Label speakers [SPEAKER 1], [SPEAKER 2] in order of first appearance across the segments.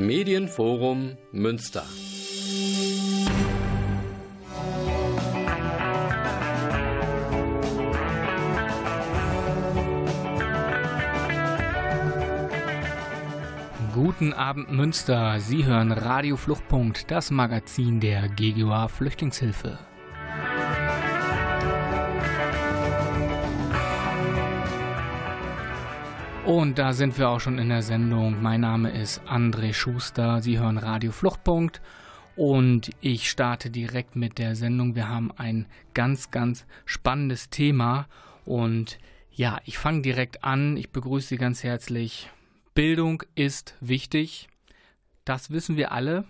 [SPEAKER 1] Medienforum Münster.
[SPEAKER 2] Guten Abend Münster. Sie hören Radio Fluchtpunkt, das Magazin der GGUA Flüchtlingshilfe. Und da sind wir auch schon in der Sendung. Mein Name ist André Schuster. Sie hören Radio Fluchtpunkt. Und ich starte direkt mit der Sendung. Wir haben ein ganz, ganz spannendes Thema. Und ja, ich fange direkt an. Ich begrüße Sie ganz herzlich. Bildung ist wichtig. Das wissen wir alle.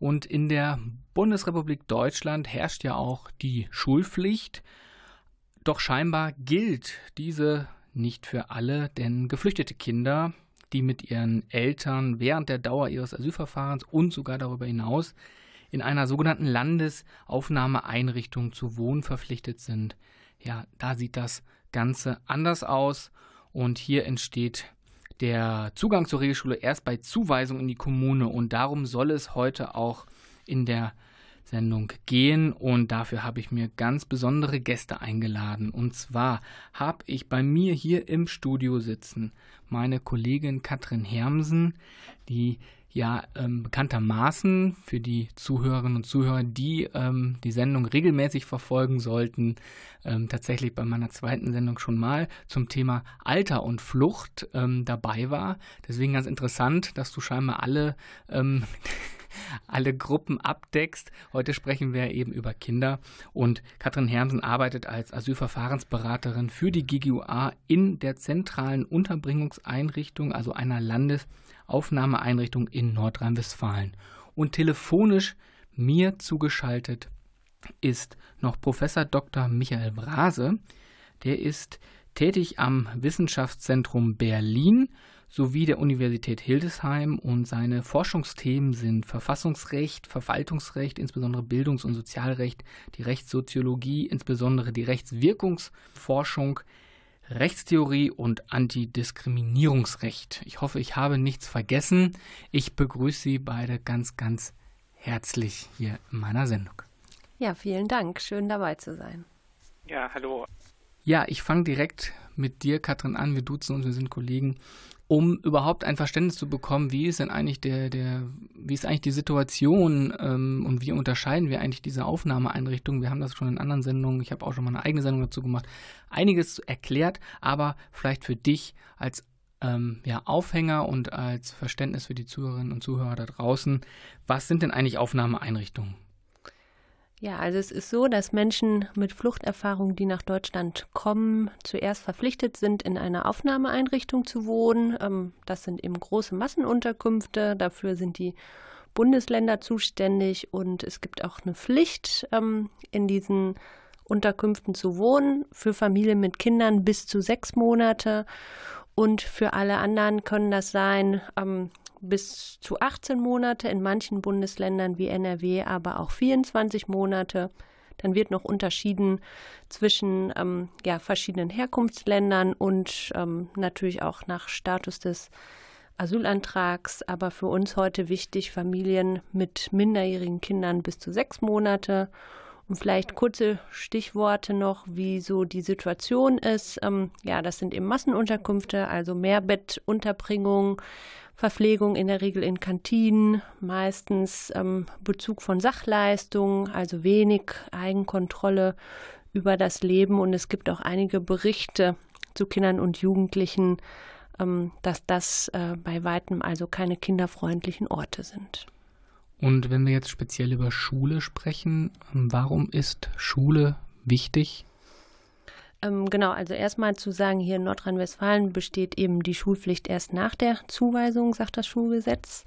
[SPEAKER 2] Und in der Bundesrepublik Deutschland herrscht ja auch die Schulpflicht. Doch scheinbar gilt diese nicht für alle, denn geflüchtete Kinder, die mit ihren Eltern während der Dauer ihres Asylverfahrens und sogar darüber hinaus in einer sogenannten Landesaufnahmeeinrichtung zu wohnen verpflichtet sind, ja, da sieht das Ganze anders aus. Und hier entsteht der Zugang zur Regelschule erst bei Zuweisung in die Kommune. Und darum soll es heute auch in der Sendung gehen und dafür habe ich mir ganz besondere Gäste eingeladen. Und zwar habe ich bei mir hier im Studio sitzen meine Kollegin Katrin Hermsen, die ja ähm, bekanntermaßen für die Zuhörerinnen und Zuhörer, die ähm, die Sendung regelmäßig verfolgen sollten, ähm, tatsächlich bei meiner zweiten Sendung schon mal zum Thema Alter und Flucht ähm, dabei war. Deswegen ganz interessant, dass du scheinbar alle ähm, alle Gruppen abdeckst. Heute sprechen wir eben über Kinder und Katrin Hermsen arbeitet als Asylverfahrensberaterin für die GGUA in der zentralen Unterbringungseinrichtung, also einer Landesaufnahmeeinrichtung in Nordrhein-Westfalen. Und telefonisch mir zugeschaltet ist noch Professor Dr. Michael Brase. Der ist tätig am Wissenschaftszentrum Berlin sowie der Universität Hildesheim und seine Forschungsthemen sind Verfassungsrecht, Verwaltungsrecht, insbesondere Bildungs- und Sozialrecht, die Rechtssoziologie, insbesondere die Rechtswirkungsforschung, Rechtstheorie und Antidiskriminierungsrecht. Ich hoffe, ich habe nichts vergessen. Ich begrüße Sie beide ganz, ganz herzlich hier in meiner Sendung.
[SPEAKER 3] Ja, vielen Dank. Schön dabei zu sein.
[SPEAKER 4] Ja, hallo.
[SPEAKER 2] Ja, ich fange direkt mit dir, Katrin, an. Wir duzen uns, wir sind Kollegen um überhaupt ein Verständnis zu bekommen, wie ist denn eigentlich der, der, wie ist eigentlich die Situation ähm, und wie unterscheiden wir eigentlich diese Aufnahmeeinrichtungen? Wir haben das schon in anderen Sendungen, ich habe auch schon mal eine eigene Sendung dazu gemacht, einiges erklärt, aber vielleicht für dich als ähm, ja, Aufhänger und als Verständnis für die Zuhörerinnen und Zuhörer da draußen, was sind denn eigentlich Aufnahmeeinrichtungen?
[SPEAKER 3] Ja, also es ist so, dass Menschen mit Fluchterfahrung, die nach Deutschland kommen, zuerst verpflichtet sind, in einer Aufnahmeeinrichtung zu wohnen. Ähm, das sind eben große Massenunterkünfte. Dafür sind die Bundesländer zuständig und es gibt auch eine Pflicht, ähm, in diesen Unterkünften zu wohnen für Familien mit Kindern bis zu sechs Monate. Und für alle anderen können das sein ähm, bis zu 18 Monate, in manchen Bundesländern wie NRW aber auch 24 Monate. Dann wird noch unterschieden zwischen ähm, ja, verschiedenen Herkunftsländern und ähm, natürlich auch nach Status des Asylantrags. Aber für uns heute wichtig Familien mit minderjährigen Kindern bis zu sechs Monate. Und vielleicht kurze Stichworte noch, wie so die Situation ist. Ähm, ja, das sind eben Massenunterkünfte, also Mehrbettunterbringung, Verpflegung in der Regel in Kantinen, meistens ähm, Bezug von Sachleistungen, also wenig Eigenkontrolle über das Leben. Und es gibt auch einige Berichte zu Kindern und Jugendlichen, ähm, dass das äh, bei weitem also keine kinderfreundlichen Orte sind.
[SPEAKER 2] Und wenn wir jetzt speziell über Schule sprechen, ähm, warum ist Schule wichtig
[SPEAKER 3] ähm, genau, also erstmal zu sagen, hier in Nordrhein-Westfalen besteht eben die Schulpflicht erst nach der Zuweisung, sagt das Schulgesetz.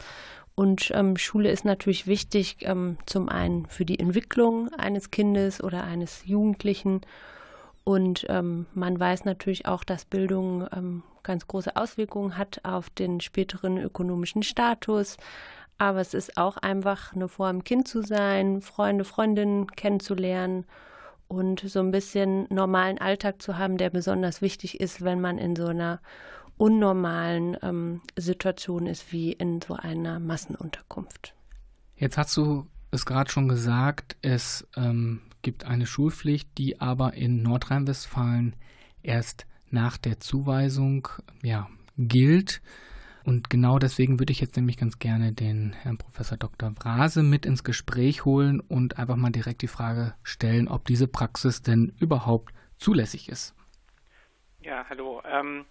[SPEAKER 3] Und ähm, Schule ist natürlich wichtig, ähm, zum einen für die Entwicklung eines Kindes oder eines Jugendlichen. Und ähm, man weiß natürlich auch, dass Bildung ähm, ganz große Auswirkungen hat auf den späteren ökonomischen Status. Aber es ist auch einfach eine Form, Kind zu sein, Freunde, Freundinnen kennenzulernen und so ein bisschen normalen Alltag zu haben, der besonders wichtig ist, wenn man in so einer unnormalen ähm, Situation ist wie in so einer Massenunterkunft.
[SPEAKER 2] Jetzt hast du es gerade schon gesagt, es ähm, gibt eine Schulpflicht, die aber in Nordrhein-Westfalen erst nach der Zuweisung ja, gilt. Und genau deswegen würde ich jetzt nämlich ganz gerne den Herrn Professor Dr. Brase mit ins Gespräch holen und einfach mal direkt die Frage stellen, ob diese Praxis denn überhaupt zulässig ist.
[SPEAKER 1] Ja, hallo. Ähm,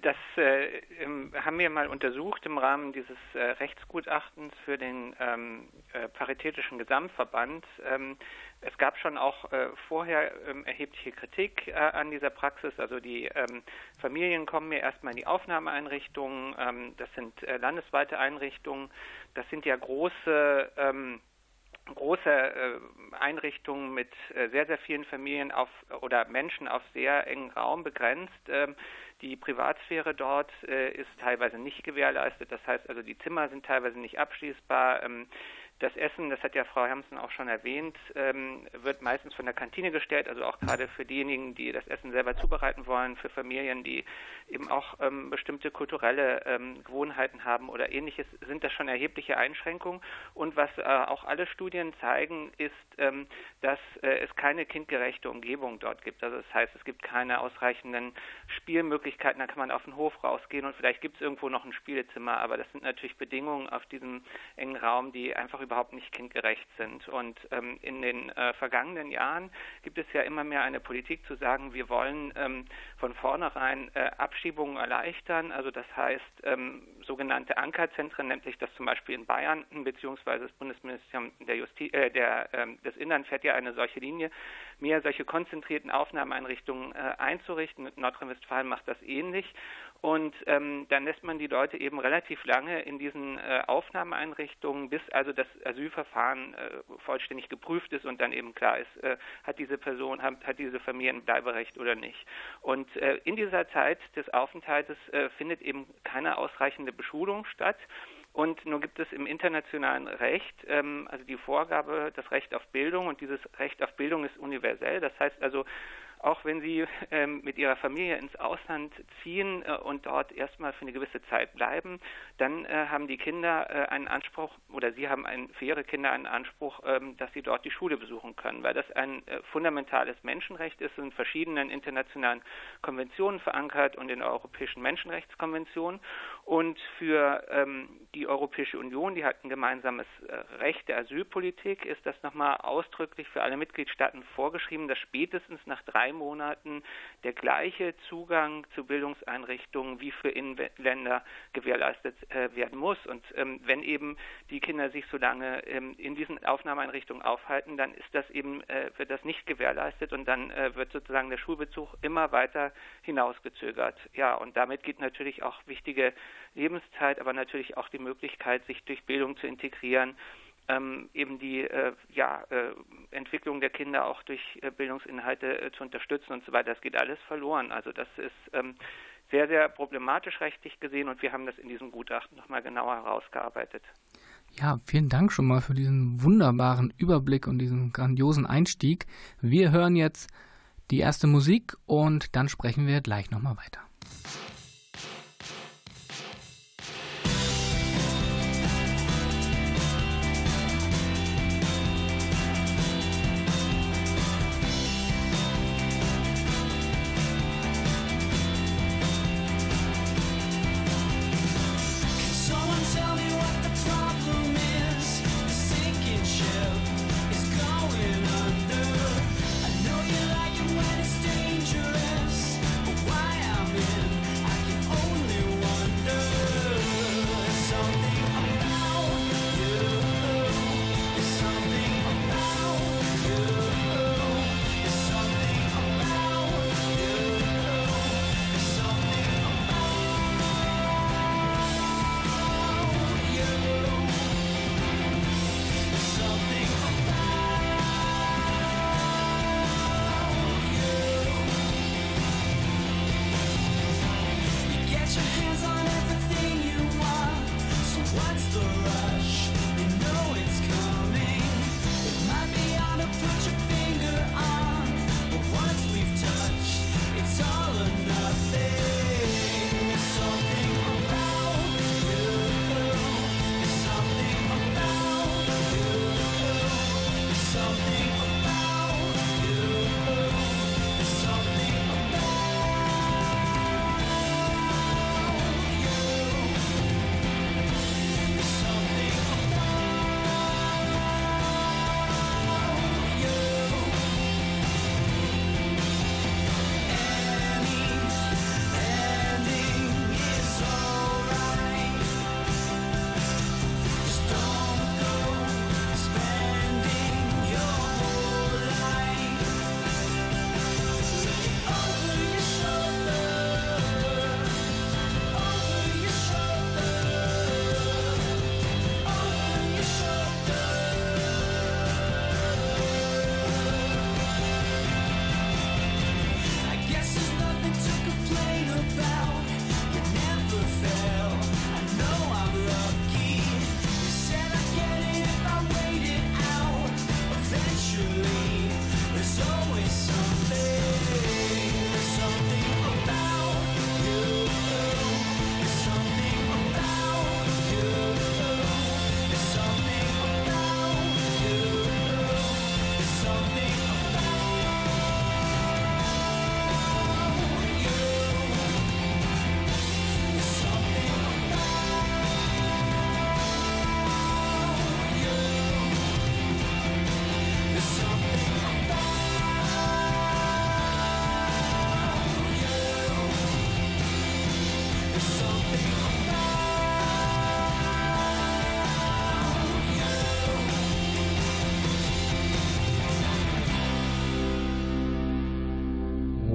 [SPEAKER 1] das äh, ähm, haben wir mal untersucht im Rahmen dieses äh, Rechtsgutachtens für den ähm, äh, Paritätischen Gesamtverband. Ähm, es gab schon auch äh, vorher ähm, erhebliche Kritik äh, an dieser Praxis. Also die ähm, Familien kommen mir erstmal in die Aufnahmeeinrichtungen. das sind äh, landesweite Einrichtungen. Das sind ja große große Einrichtungen mit sehr, sehr vielen Familien auf oder Menschen auf sehr engen Raum begrenzt. Die Privatsphäre dort äh, ist teilweise nicht gewährleistet. Das heißt also, die Zimmer sind teilweise nicht abschließbar. Ähm, das Essen, das hat ja Frau Hermsen auch schon erwähnt, ähm, wird meistens von der Kantine gestellt, also auch gerade für diejenigen, die das Essen selber zubereiten wollen, für Familien, die eben auch ähm, bestimmte kulturelle ähm, Gewohnheiten haben oder ähnliches, sind das schon erhebliche Einschränkungen. Und was äh, auch alle Studien zeigen, ist, ähm, dass äh, es keine kindgerechte Umgebung dort gibt. Also das heißt, es gibt keine ausreichenden Spielmöglichkeiten, da kann man auf den Hof rausgehen und vielleicht gibt es irgendwo noch ein Spielezimmer, aber das sind natürlich Bedingungen auf diesem engen Raum, die einfach über überhaupt nicht kindgerecht sind. Und ähm, in den äh, vergangenen Jahren gibt es ja immer mehr eine Politik zu sagen, wir wollen ähm, von vornherein äh, Abschiebungen erleichtern. Also das heißt, ähm, sogenannte Ankerzentren, nennt sich das zum Beispiel in Bayern, beziehungsweise das Bundesministerium der Justiz, äh, der, ähm, des Innern fährt ja eine solche Linie, mehr solche konzentrierten Aufnahmeeinrichtungen äh, einzurichten. Nordrhein-Westfalen macht das ähnlich. Und ähm, dann lässt man die Leute eben relativ lange in diesen äh, Aufnahmeeinrichtungen, bis also das Asylverfahren äh, vollständig geprüft ist und dann eben klar ist, äh, hat diese Person, hat, hat diese Familie ein Bleiberecht oder nicht. Und äh, in dieser Zeit des Aufenthaltes äh, findet eben keine ausreichende Beschulung statt. Und nun gibt es im internationalen Recht ähm, also die Vorgabe, das Recht auf Bildung und dieses Recht auf Bildung ist universell. Das heißt also, auch wenn Sie ähm, mit Ihrer Familie ins Ausland ziehen äh, und dort erstmal für eine gewisse Zeit bleiben, dann äh, haben die Kinder äh, einen Anspruch oder Sie haben ein, für Ihre Kinder einen Anspruch, ähm, dass sie dort die Schule besuchen können, weil das ein äh, fundamentales Menschenrecht ist, in verschiedenen internationalen Konventionen verankert und in der Europäischen Menschenrechtskonvention. Und für ähm, die Europäische Union, die hat ein gemeinsames äh, Recht der Asylpolitik, ist das nochmal ausdrücklich für alle Mitgliedstaaten vorgeschrieben, dass spätestens nach drei Monaten der gleiche Zugang zu Bildungseinrichtungen wie für Inländer gewährleistet äh, werden muss. Und ähm, wenn eben die Kinder sich so lange ähm, in diesen Aufnahmeeinrichtungen aufhalten, dann ist das eben, äh, wird das nicht gewährleistet und dann äh, wird sozusagen der Schulbezug immer weiter hinausgezögert. Ja, und damit geht natürlich auch wichtige Lebenszeit, aber natürlich auch die Möglichkeit, sich durch Bildung zu integrieren, ähm, eben die äh, ja, äh, Entwicklung der Kinder auch durch äh, Bildungsinhalte äh, zu unterstützen und so weiter. Das geht alles verloren. Also das ist ähm, sehr, sehr problematisch rechtlich gesehen und wir haben das in diesem Gutachten nochmal genauer herausgearbeitet.
[SPEAKER 2] Ja, vielen Dank schon mal für diesen wunderbaren Überblick und diesen grandiosen Einstieg. Wir hören jetzt die erste Musik und dann sprechen wir gleich nochmal weiter.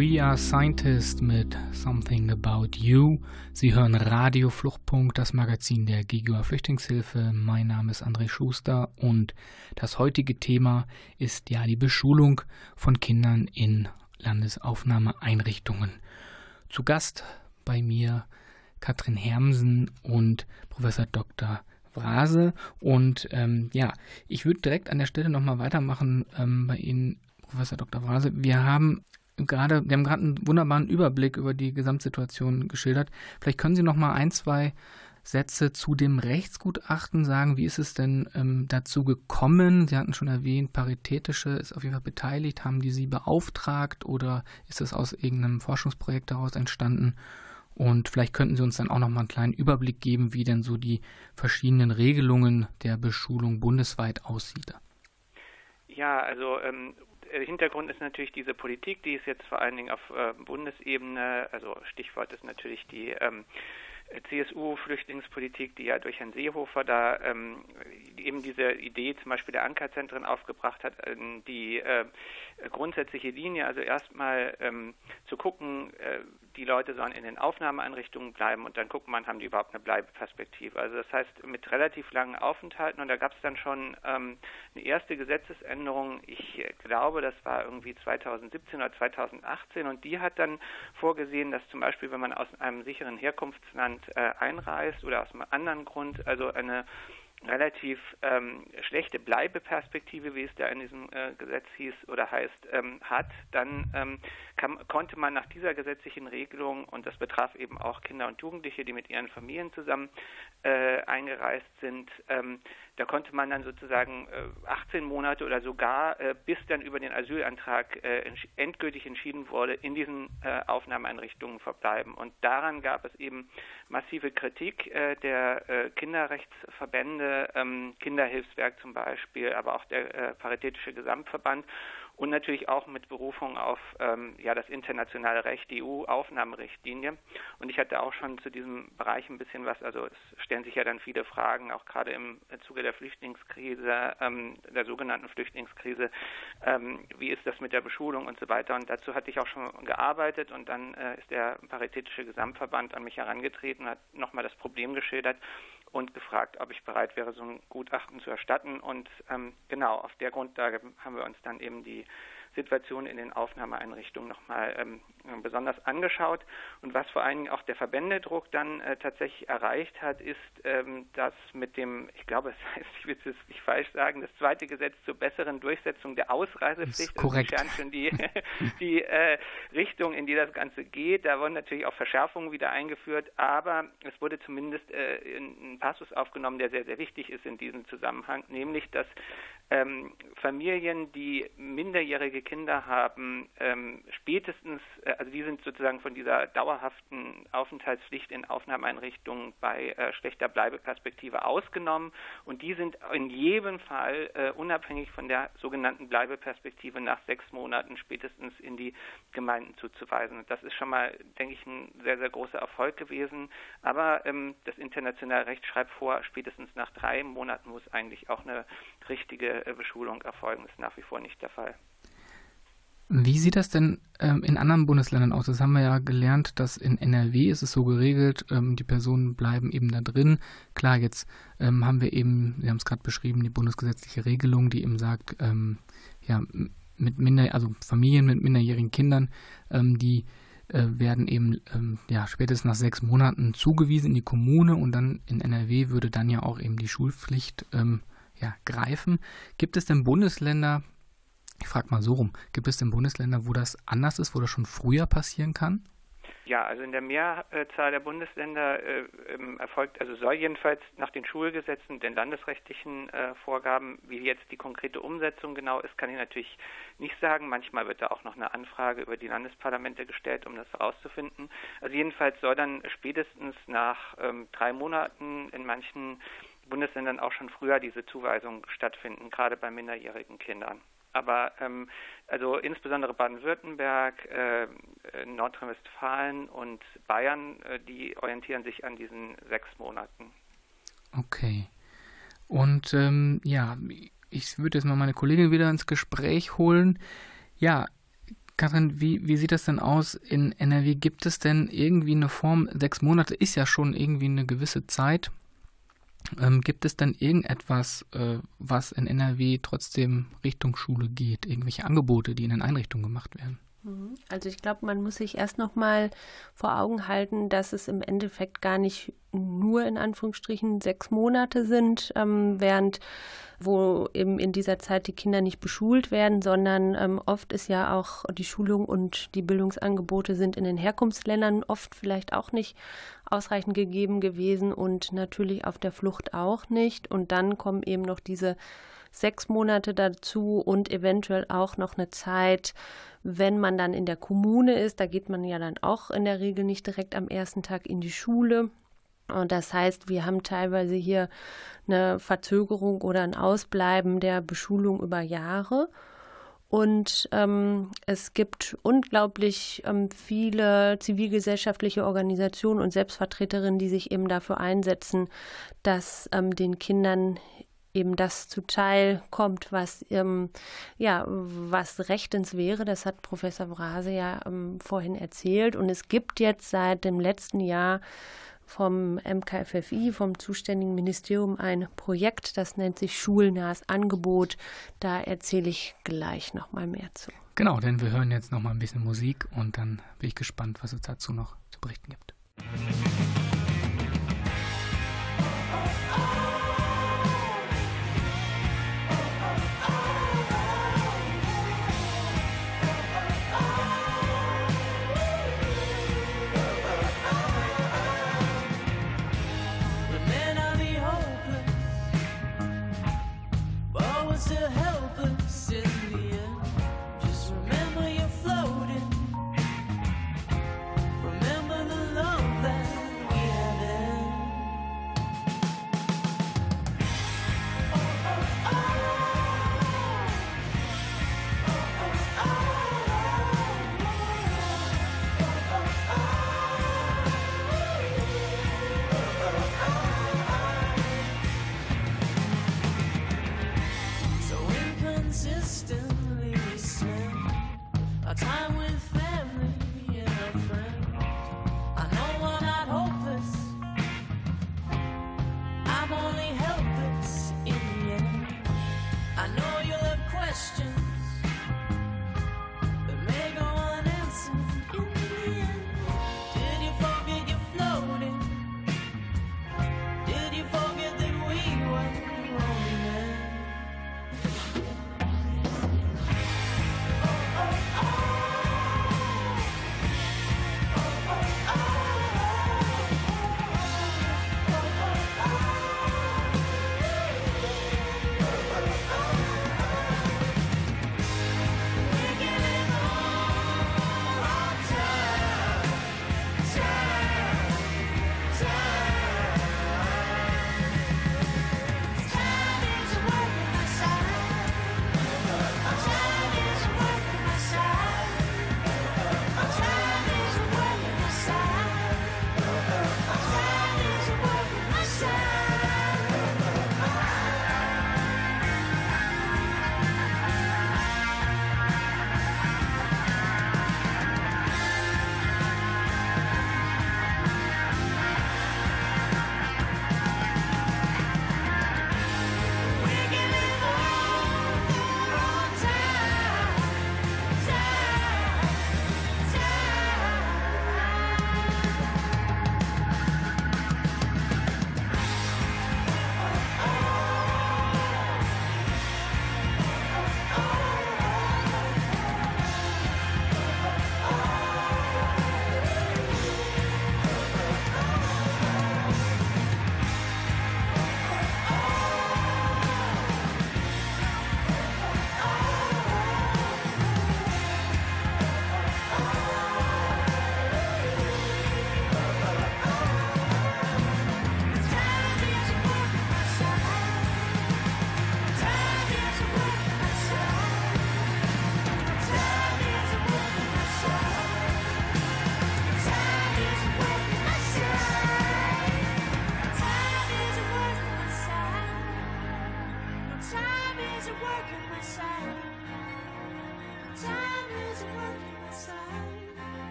[SPEAKER 2] We Are Scientists mit Something About You. Sie hören Radio Fluchtpunkt, das Magazin der GGUA Flüchtlingshilfe. Mein Name ist André Schuster und das heutige Thema ist ja die Beschulung von Kindern in Landesaufnahmeeinrichtungen. Zu Gast bei mir Katrin Hermsen und Professor Dr. Vrase. Und ähm, ja, ich würde direkt an der Stelle nochmal weitermachen ähm, bei Ihnen, Professor Dr. Vrase. Wir haben gerade, wir haben gerade einen wunderbaren Überblick über die Gesamtsituation geschildert. Vielleicht können Sie noch mal ein, zwei Sätze zu dem Rechtsgutachten sagen. Wie ist es denn ähm, dazu gekommen? Sie hatten schon erwähnt, Paritätische ist auf jeden Fall beteiligt. Haben die Sie beauftragt oder ist es aus irgendeinem Forschungsprojekt daraus entstanden? Und vielleicht könnten Sie uns dann auch noch mal einen kleinen Überblick geben, wie denn so die verschiedenen Regelungen der Beschulung bundesweit aussieht.
[SPEAKER 1] Ja, also ähm, äh, Hintergrund ist natürlich diese Politik, die ist jetzt vor allen Dingen auf äh, Bundesebene, also Stichwort ist natürlich die ähm, CSU-Flüchtlingspolitik, die ja durch Herrn Seehofer da ähm, eben diese Idee zum Beispiel der Ankerzentren aufgebracht hat, äh, die äh, grundsätzliche Linie, also erstmal ähm, zu gucken, äh, die Leute sollen in den Aufnahmeeinrichtungen bleiben und dann guckt man, haben die überhaupt eine Bleibeperspektive. Also das heißt mit relativ langen Aufenthalten und da gab es dann schon ähm, eine erste Gesetzesänderung, ich glaube, das war irgendwie 2017 oder 2018 und die hat dann vorgesehen, dass zum Beispiel, wenn man aus einem sicheren Herkunftsland äh, einreist oder aus einem anderen Grund, also eine relativ ähm, schlechte Bleibeperspektive, wie es da in diesem äh, Gesetz hieß oder heißt, ähm, hat, dann ähm, kann, konnte man nach dieser gesetzlichen Regelung, und das betraf eben auch Kinder und Jugendliche, die mit ihren Familien zusammen äh, eingereist sind, ähm, da konnte man dann sozusagen äh, 18 Monate oder sogar äh, bis dann über den Asylantrag äh, endgültig entschieden wurde, in diesen äh, Aufnahmeeinrichtungen verbleiben. Und daran gab es eben massive Kritik äh, der äh, Kinderrechtsverbände, ähm, Kinderhilfswerk zum Beispiel, aber auch der Paritätische Gesamtverband und natürlich auch mit Berufung auf ähm, ja, das internationale Recht, die EU-Aufnahmerichtlinie. Und ich hatte auch schon zu diesem Bereich ein bisschen was, also es stellen sich ja dann viele Fragen, auch gerade im Zuge der Flüchtlingskrise, ähm, der sogenannten Flüchtlingskrise, ähm, wie ist das mit der Beschulung und so weiter. Und dazu hatte ich auch schon gearbeitet und dann äh, ist der Paritätische Gesamtverband an mich herangetreten, hat nochmal das Problem geschildert und gefragt, ob ich bereit wäre, so ein Gutachten zu erstatten. Und ähm, genau, auf der Grundlage haben wir uns dann eben die Situation in den Aufnahmeeinrichtungen nochmal ähm, besonders angeschaut. Und was vor allen Dingen auch der Verbändedruck dann äh, tatsächlich erreicht hat, ist, ähm, dass mit dem, ich glaube, es heißt, ich will es nicht falsch sagen, das zweite Gesetz zur besseren Durchsetzung der Ausreisepflicht,
[SPEAKER 2] das ist
[SPEAKER 1] das ist schon die, die äh, Richtung, in die das Ganze geht. Da wurden natürlich auch Verschärfungen wieder eingeführt, aber es wurde zumindest äh, ein Passus aufgenommen, der sehr, sehr wichtig ist in diesem Zusammenhang, nämlich, dass ähm, Familien, die minderjährige Kinder haben, ähm, spätestens, äh, also die sind sozusagen von dieser dauerhaften Aufenthaltspflicht in Aufnahmeeinrichtungen bei äh, schlechter Bleibeperspektive ausgenommen und die sind in jedem Fall äh, unabhängig von der sogenannten Bleibeperspektive nach sechs Monaten spätestens in die Gemeinden zuzuweisen. Das ist schon mal, denke ich, ein sehr, sehr großer Erfolg gewesen. Aber ähm, das internationale Recht schreibt vor, spätestens nach drei Monaten muss eigentlich auch eine richtige äh, Beschulung erfolgen, ist nach wie vor nicht der Fall.
[SPEAKER 2] Wie sieht das denn ähm, in anderen Bundesländern aus? Das haben wir ja gelernt, dass in NRW ist es so geregelt, ähm, die Personen bleiben eben da drin. Klar, jetzt ähm, haben wir eben, Sie haben es gerade beschrieben, die bundesgesetzliche Regelung, die eben sagt, ähm, ja, mit minder, also Familien mit minderjährigen Kindern, ähm, die äh, werden eben ähm, ja, spätestens nach sechs Monaten zugewiesen in die Kommune und dann in NRW würde dann ja auch eben die Schulpflicht ja, greifen. Gibt es denn Bundesländer, ich frage mal so rum, gibt es denn Bundesländer, wo das anders ist, wo das schon früher passieren kann?
[SPEAKER 1] Ja, also in der Mehrzahl der Bundesländer äh, ähm, erfolgt, also soll jedenfalls nach den Schulgesetzen, den landesrechtlichen äh, Vorgaben, wie jetzt die konkrete Umsetzung genau ist, kann ich natürlich nicht sagen. Manchmal wird da auch noch eine Anfrage über die Landesparlamente gestellt, um das herauszufinden. Also jedenfalls soll dann spätestens nach ähm, drei Monaten in manchen Bundesländern auch schon früher diese Zuweisungen stattfinden, gerade bei minderjährigen Kindern. Aber ähm, also insbesondere Baden-Württemberg, äh, Nordrhein-Westfalen und Bayern, äh, die orientieren sich an diesen sechs Monaten.
[SPEAKER 2] Okay. Und ähm, ja, ich würde jetzt mal meine Kollegin wieder ins Gespräch holen. Ja,
[SPEAKER 5] Kathrin, wie, wie sieht das denn aus in NRW? Gibt es denn irgendwie eine Form, sechs Monate ist ja schon irgendwie eine gewisse Zeit. Ähm, gibt es denn irgendetwas, äh, was in NRW trotzdem Richtung Schule geht? Irgendwelche Angebote, die in den Einrichtungen gemacht werden?
[SPEAKER 3] Mhm. Also ich glaube, man muss sich erst noch mal vor Augen halten, dass es im Endeffekt gar nicht nur in Anführungsstrichen sechs Monate sind, ähm, während wo eben in dieser Zeit die Kinder nicht beschult werden, sondern ähm, oft ist ja auch die Schulung und die Bildungsangebote sind in den Herkunftsländern oft vielleicht auch nicht ausreichend gegeben gewesen und natürlich auf der Flucht auch nicht. Und dann kommen eben noch diese sechs Monate dazu und eventuell auch noch eine Zeit, wenn man dann in der Kommune ist. Da geht man ja dann auch in der Regel nicht direkt am ersten Tag in die Schule. Und das heißt, wir haben teilweise hier eine Verzögerung oder ein Ausbleiben der Beschulung über Jahre. Und ähm, es gibt unglaublich ähm, viele zivilgesellschaftliche Organisationen und Selbstvertreterinnen, die sich eben dafür einsetzen, dass ähm, den Kindern eben das zuteil kommt, was ähm, ja was rechtens wäre. Das hat Professor Brase ja ähm, vorhin erzählt. Und es gibt jetzt seit dem letzten Jahr vom MKFFI, vom zuständigen Ministerium, ein Projekt, das nennt sich Schulnahes Angebot. Da erzähle ich gleich noch mal mehr zu.
[SPEAKER 5] Genau, denn wir hören jetzt noch mal ein bisschen Musik und dann bin ich gespannt, was es dazu noch zu berichten gibt.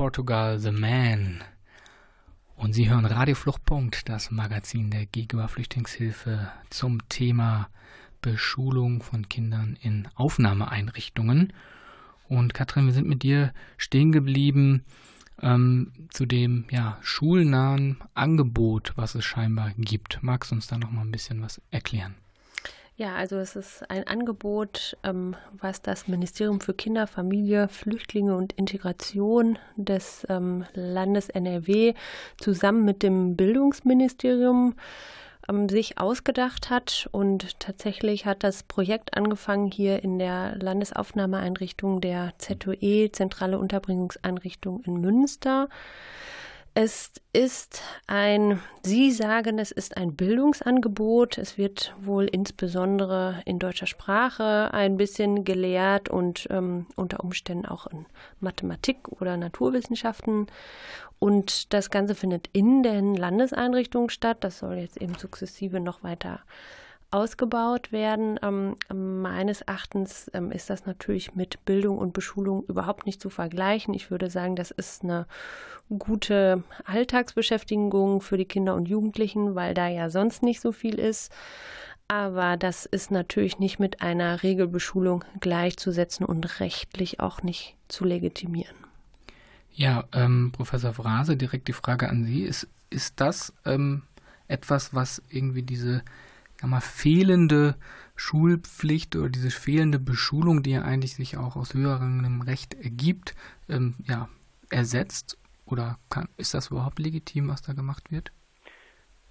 [SPEAKER 2] Portugal the Man. Und Sie hören Radio Fluchtpunkt, das Magazin der Gegenüber Flüchtlingshilfe zum Thema Beschulung von Kindern in Aufnahmeeinrichtungen. Und Katrin, wir sind mit dir stehen geblieben ähm, zu dem ja, schulnahen Angebot, was es scheinbar gibt. Magst du uns da noch mal ein bisschen was erklären?
[SPEAKER 3] Ja, also es ist ein Angebot, ähm, was das Ministerium für Kinder, Familie, Flüchtlinge und Integration des ähm, Landes NRW zusammen mit dem Bildungsministerium ähm, sich ausgedacht hat. Und tatsächlich hat das Projekt angefangen hier in der Landesaufnahmeeinrichtung der ZOE, Zentrale Unterbringungseinrichtung in Münster. Es ist ein, Sie sagen, es ist ein Bildungsangebot. Es wird wohl insbesondere in deutscher Sprache ein bisschen gelehrt und ähm, unter Umständen auch in Mathematik oder Naturwissenschaften. Und das Ganze findet in den Landeseinrichtungen statt. Das soll jetzt eben sukzessive noch weiter ausgebaut werden. Ähm, meines Erachtens ähm, ist das natürlich mit Bildung und Beschulung überhaupt nicht zu vergleichen. Ich würde sagen, das ist eine gute Alltagsbeschäftigung für die Kinder und Jugendlichen, weil da ja sonst nicht so viel ist. Aber das ist natürlich nicht mit einer Regelbeschulung gleichzusetzen und rechtlich auch nicht zu legitimieren.
[SPEAKER 2] Ja, ähm, Professor Frase, direkt die Frage an Sie. Ist, ist das ähm, etwas, was irgendwie diese mal, fehlende Schulpflicht oder diese fehlende Beschulung, die ja eigentlich sich auch aus höherem Recht ergibt, ähm, ja, ersetzt? Oder kann, ist das überhaupt legitim, was da gemacht wird?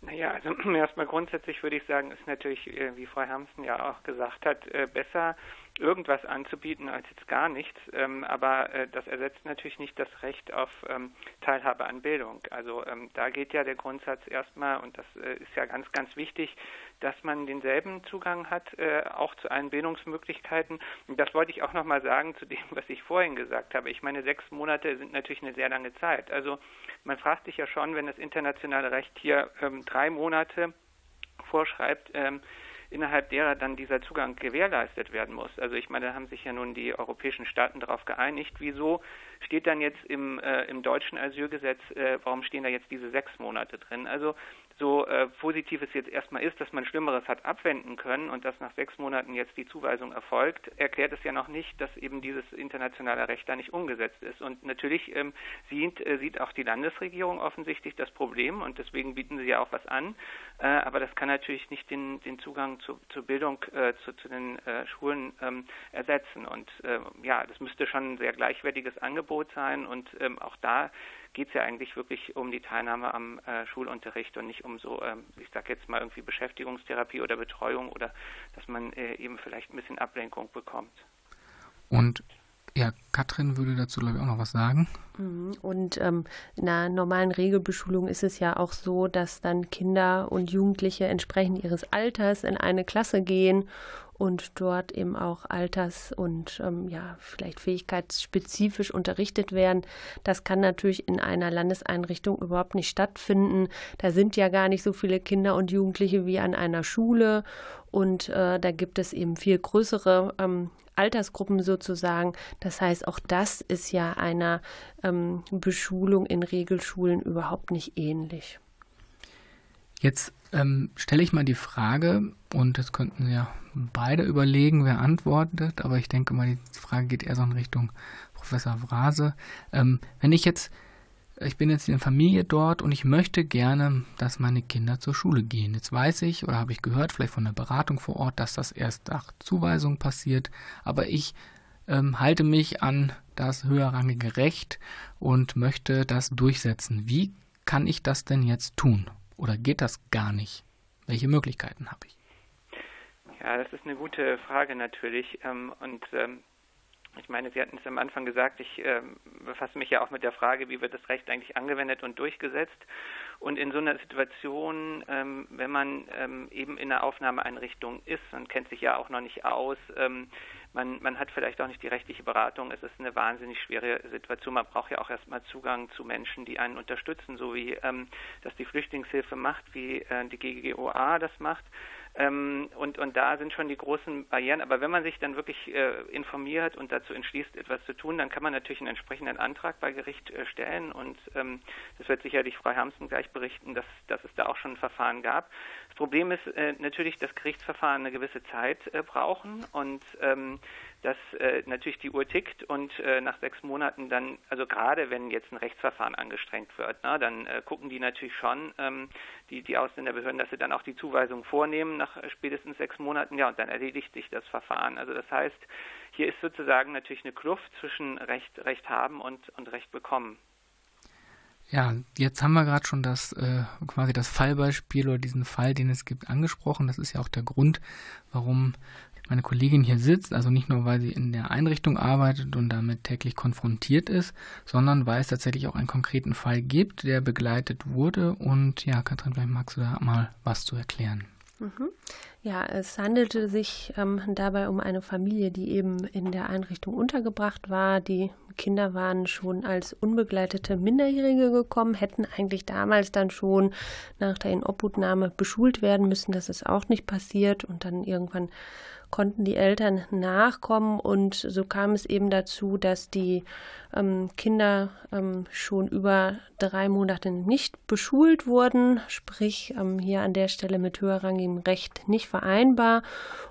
[SPEAKER 1] Naja, also erstmal grundsätzlich würde ich sagen, ist natürlich, äh, wie Frau Hermsen ja auch gesagt hat, äh, besser irgendwas anzubieten als jetzt gar nichts. Ähm, aber äh, das ersetzt natürlich nicht das Recht auf ähm, Teilhabe an Bildung. Also ähm, da geht ja der Grundsatz erstmal, und das äh, ist ja ganz, ganz wichtig, dass man denselben Zugang hat, äh, auch zu allen Bildungsmöglichkeiten. Und das wollte ich auch nochmal sagen zu dem, was ich vorhin gesagt habe. Ich meine, sechs Monate sind natürlich eine sehr lange Zeit. Also man fragt sich ja schon, wenn das internationale Recht hier ähm, drei Monate vorschreibt, ähm, innerhalb derer dann dieser Zugang gewährleistet werden muss. Also ich meine, da haben sich ja nun die europäischen Staaten darauf geeinigt. Wieso steht dann jetzt im, äh, im deutschen Asylgesetz, äh, warum stehen da jetzt diese sechs Monate drin? Also so äh, positiv es jetzt erstmal ist, dass man Schlimmeres hat abwenden können und dass nach sechs Monaten jetzt die Zuweisung erfolgt, erklärt es ja noch nicht, dass eben dieses internationale Recht da nicht umgesetzt ist. Und natürlich ähm, sieht, äh, sieht auch die Landesregierung offensichtlich das Problem und deswegen bieten sie ja auch was an. Äh, aber das kann natürlich nicht den, den Zugang zu, zur Bildung äh, zu, zu den äh, Schulen ähm, ersetzen. Und äh, ja, das müsste schon ein sehr gleichwertiges Angebot sein und ähm, auch da geht es ja eigentlich wirklich um die Teilnahme am äh, Schulunterricht und nicht um so, ähm, ich sage jetzt mal irgendwie Beschäftigungstherapie oder Betreuung oder dass man äh, eben vielleicht ein bisschen Ablenkung bekommt.
[SPEAKER 2] Und ja, Katrin würde dazu, glaube ich, auch noch was sagen.
[SPEAKER 3] Mhm. Und ähm, in einer normalen Regelbeschulung ist es ja auch so, dass dann Kinder und Jugendliche entsprechend ihres Alters in eine Klasse gehen und dort eben auch alters- und ähm, ja, vielleicht fähigkeitsspezifisch unterrichtet werden. Das kann natürlich in einer Landeseinrichtung überhaupt nicht stattfinden. Da sind ja gar nicht so viele Kinder und Jugendliche wie an einer Schule und äh, da gibt es eben viel größere ähm, Altersgruppen sozusagen. Das heißt, auch das ist ja einer ähm, Beschulung in Regelschulen überhaupt nicht ähnlich.
[SPEAKER 2] Jetzt ähm, stelle ich mal die Frage, und das könnten ja beide überlegen, wer antwortet, aber ich denke mal, die Frage geht eher so in Richtung Professor Vrase. Ähm, wenn ich jetzt, ich bin jetzt in der Familie dort und ich möchte gerne, dass meine Kinder zur Schule gehen. Jetzt weiß ich oder habe ich gehört, vielleicht von der Beratung vor Ort, dass das erst nach Zuweisung passiert, aber ich ähm, halte mich an das höherrangige Recht und möchte das durchsetzen. Wie kann ich das denn jetzt tun? Oder geht das gar nicht? Welche Möglichkeiten habe ich?
[SPEAKER 1] Ja, das ist eine gute Frage natürlich. Ähm, und ähm, ich meine, Sie hatten es am Anfang gesagt, ich ähm, befasse mich ja auch mit der Frage, wie wird das Recht eigentlich angewendet und durchgesetzt. Und in so einer Situation, wenn man eben in einer Aufnahmeeinrichtung ist und kennt sich ja auch noch nicht aus, man, man hat vielleicht auch nicht die rechtliche Beratung. Es ist eine wahnsinnig schwere Situation. Man braucht ja auch erstmal Zugang zu Menschen, die einen unterstützen, so wie ähm, das die Flüchtlingshilfe macht, wie äh, die GGOA das macht. Ähm, und, und da sind schon die großen Barrieren. Aber wenn man sich dann wirklich äh, informiert und dazu entschließt, etwas zu tun, dann kann man natürlich einen entsprechenden Antrag bei Gericht äh, stellen. Und ähm, das wird sicherlich Frau Hermsen gleich berichten, dass, dass es da auch schon ein Verfahren gab. Das Problem ist äh, natürlich, dass Gerichtsverfahren eine gewisse Zeit äh, brauchen und ähm, dass äh, natürlich die Uhr tickt und äh, nach sechs Monaten dann, also gerade wenn jetzt ein Rechtsverfahren angestrengt wird, na, dann äh, gucken die natürlich schon, ähm, die, die Ausländerbehörden, dass sie dann auch die Zuweisung vornehmen nach spätestens sechs Monaten, ja, und dann erledigt sich das Verfahren. Also das heißt, hier ist sozusagen natürlich eine Kluft zwischen Recht, Recht haben und, und Recht bekommen.
[SPEAKER 2] Ja, jetzt haben wir gerade schon das äh, quasi das Fallbeispiel oder diesen Fall, den es gibt, angesprochen. Das ist ja auch der Grund, warum meine Kollegin hier sitzt, also nicht nur, weil sie in der Einrichtung arbeitet und damit täglich konfrontiert ist, sondern weil es tatsächlich auch einen konkreten Fall gibt, der begleitet wurde. Und ja, Katrin, vielleicht magst du da mal was zu erklären.
[SPEAKER 3] Mhm. Ja, es handelte sich ähm, dabei um eine Familie, die eben in der Einrichtung untergebracht war. Die Kinder waren schon als unbegleitete Minderjährige gekommen, hätten eigentlich damals dann schon nach der Inobhutnahme beschult werden müssen. Das ist auch nicht passiert und dann irgendwann konnten die Eltern nachkommen und so kam es eben dazu, dass die ähm, Kinder ähm, schon über drei Monate nicht beschult wurden, sprich ähm, hier an der Stelle mit höherrangigem Recht nicht vereinbar.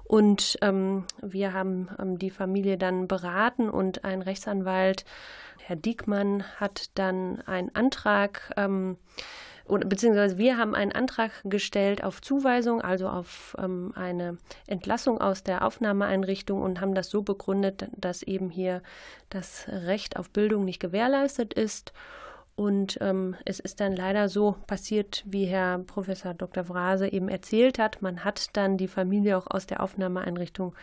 [SPEAKER 3] Und ähm, wir haben ähm, die Familie dann beraten und ein Rechtsanwalt, Herr Diekmann, hat dann einen Antrag ähm, oder beziehungsweise wir haben einen Antrag gestellt auf Zuweisung, also auf ähm, eine Entlassung aus der Aufnahmeeinrichtung und haben das so begründet, dass eben hier das Recht auf Bildung nicht gewährleistet ist und ähm, es ist dann leider so passiert, wie Herr Professor Dr. Vrase eben erzählt hat. Man hat dann die Familie auch aus der Aufnahmeeinrichtung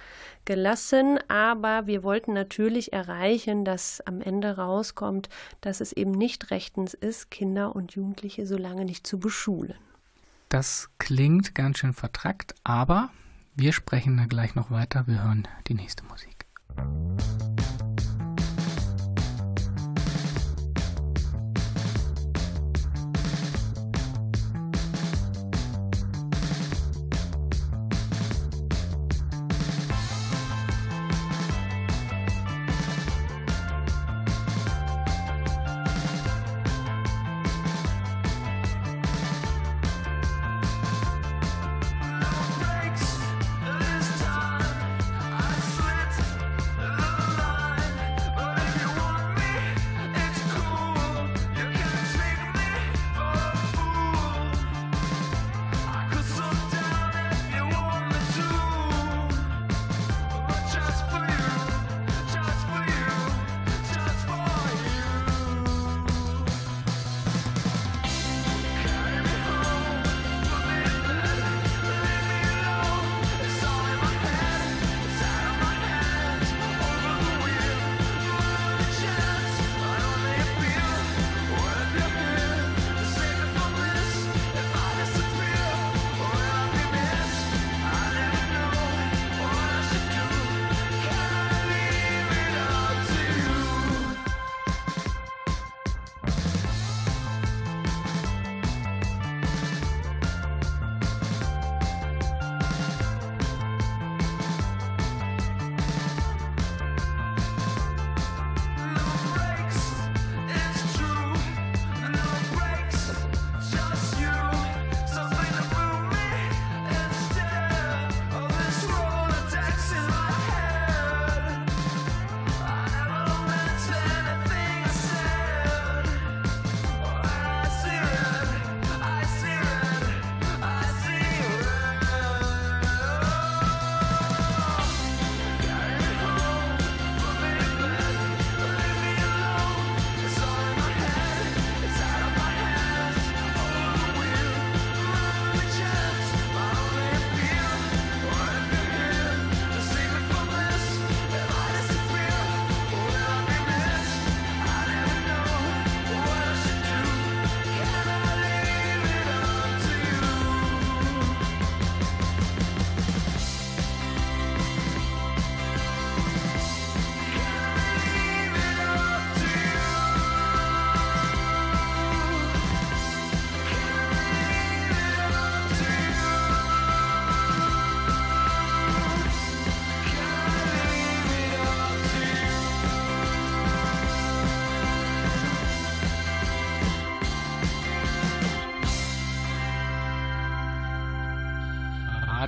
[SPEAKER 3] gelassen, aber wir wollten natürlich erreichen, dass am Ende rauskommt, dass es eben nicht rechtens ist, Kinder und Jugendliche so lange nicht zu beschulen.
[SPEAKER 2] Das klingt ganz schön vertrackt, aber wir sprechen da gleich noch weiter. Wir hören die nächste Musik.
[SPEAKER 4] breaks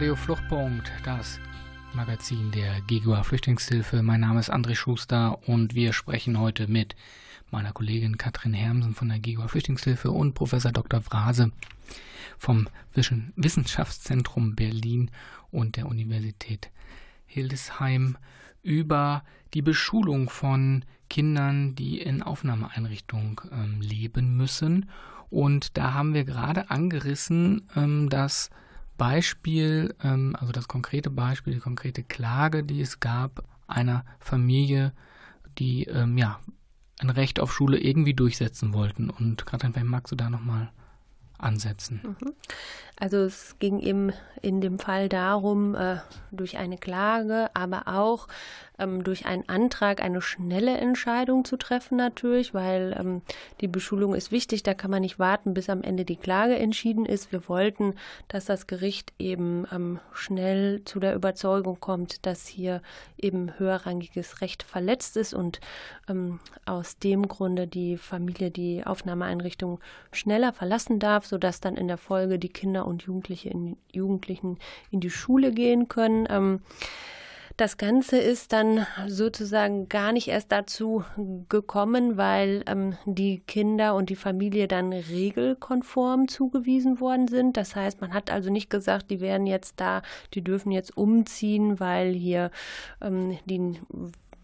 [SPEAKER 2] Radio Fluchtpunkt, das Magazin der GEGUA Flüchtlingshilfe. Mein Name ist André Schuster und wir sprechen heute mit meiner Kollegin Katrin Hermsen von der GEGUA Flüchtlingshilfe und Professor Dr. Vrase vom Wissenschaftszentrum Berlin und der Universität Hildesheim über die Beschulung von Kindern, die in Aufnahmeeinrichtungen ähm, leben müssen. Und da haben wir gerade angerissen, ähm, dass Beispiel, ähm, also das konkrete Beispiel, die konkrete Klage, die es gab, einer Familie, die ähm, ja ein Recht auf Schule irgendwie durchsetzen wollten. Und gerade magst du da nochmal ansetzen?
[SPEAKER 3] Mhm. Also es ging eben in dem Fall darum, äh, durch eine Klage, aber auch ähm, durch einen Antrag eine schnelle Entscheidung zu treffen natürlich, weil ähm, die Beschulung ist wichtig, da kann man nicht warten, bis am Ende die Klage entschieden ist. Wir wollten, dass das Gericht eben ähm, schnell zu der Überzeugung kommt, dass hier eben höherrangiges Recht verletzt ist und ähm, aus dem Grunde die Familie die Aufnahmeeinrichtung schneller verlassen darf, sodass dann in der Folge die Kinder und Jugendliche in, Jugendlichen in die Schule gehen können. Das Ganze ist dann sozusagen gar nicht erst dazu gekommen, weil ähm, die Kinder und die Familie dann regelkonform zugewiesen worden sind. Das heißt, man hat also nicht gesagt, die werden jetzt da, die dürfen jetzt umziehen, weil hier ähm, die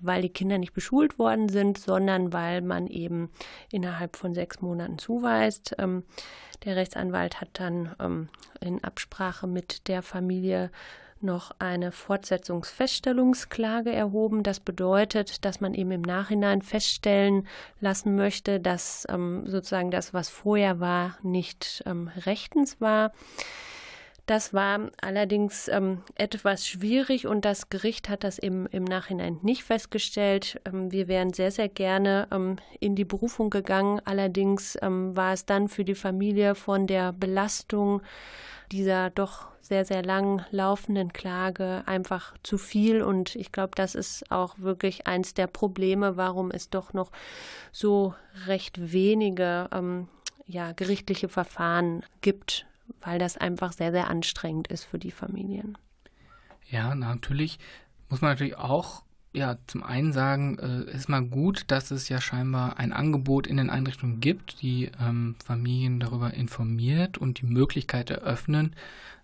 [SPEAKER 3] weil die Kinder nicht beschult worden sind, sondern weil man eben innerhalb von sechs Monaten zuweist. Ähm, der Rechtsanwalt hat dann ähm, in Absprache mit der Familie noch eine Fortsetzungsfeststellungsklage erhoben. Das bedeutet, dass man eben im Nachhinein feststellen lassen möchte, dass ähm, sozusagen das, was vorher war, nicht ähm, rechtens war. Das war allerdings ähm, etwas schwierig und das Gericht hat das im, im Nachhinein nicht festgestellt. Ähm, wir wären sehr, sehr gerne ähm, in die Berufung gegangen. Allerdings ähm, war es dann für die Familie von der Belastung dieser doch sehr, sehr lang laufenden Klage einfach zu viel. Und ich glaube, das ist auch wirklich eins der Probleme, warum es doch noch so recht wenige ähm, ja, gerichtliche Verfahren gibt weil das einfach sehr, sehr anstrengend ist für die Familien.
[SPEAKER 2] Ja, natürlich muss man natürlich auch ja, zum einen sagen, äh, ist mal gut, dass es ja scheinbar ein Angebot in den Einrichtungen gibt, die ähm, Familien darüber informiert und die Möglichkeit eröffnen,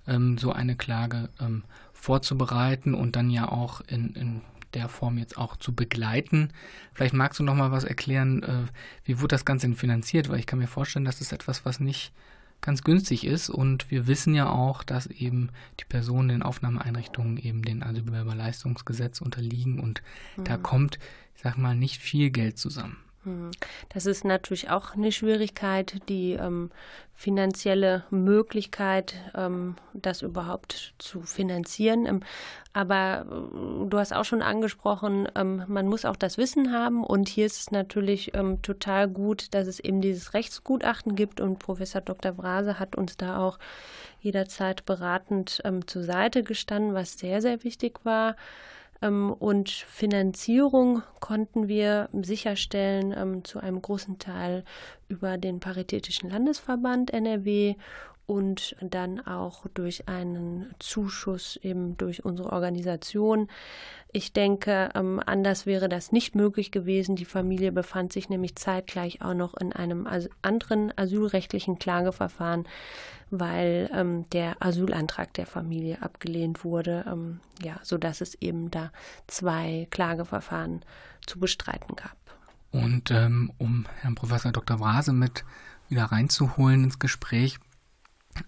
[SPEAKER 2] ähm, so eine Klage ähm, vorzubereiten und dann ja auch in, in der Form jetzt auch zu begleiten. Vielleicht magst du noch mal was erklären, äh, wie wurde das Ganze denn finanziert, weil ich kann mir vorstellen, das etwas, was nicht ganz günstig ist. Und wir wissen ja auch, dass eben die Personen in Aufnahmeeinrichtungen eben den Asylbewerberleistungsgesetz unterliegen und mhm. da kommt, ich sag mal, nicht viel Geld zusammen.
[SPEAKER 3] Hm. Das ist natürlich auch eine Schwierigkeit, die ähm, finanzielle Möglichkeit, ähm, das überhaupt zu finanzieren. Ähm, aber äh, du hast auch schon angesprochen, ähm, man muss auch das Wissen haben. Und hier ist es natürlich ähm, total gut, dass es eben dieses Rechtsgutachten gibt. Und Professor Dr. Brase hat uns da auch jederzeit beratend ähm, zur Seite gestanden, was sehr, sehr wichtig war. Ähm, und Finanzierung konnten wir sicherstellen ähm, zu einem großen Teil über den Paritätischen Landesverband NRW und dann auch durch einen Zuschuss eben durch unsere Organisation. Ich denke, ähm, anders wäre das nicht möglich gewesen. Die Familie befand sich nämlich zeitgleich auch noch in einem anderen asylrechtlichen Klageverfahren, weil ähm, der Asylantrag der Familie abgelehnt wurde, ähm, ja, sodass es eben da zwei Klageverfahren zu bestreiten gab.
[SPEAKER 2] Und ähm, um Herrn Professor Dr. Brase mit wieder reinzuholen ins Gespräch,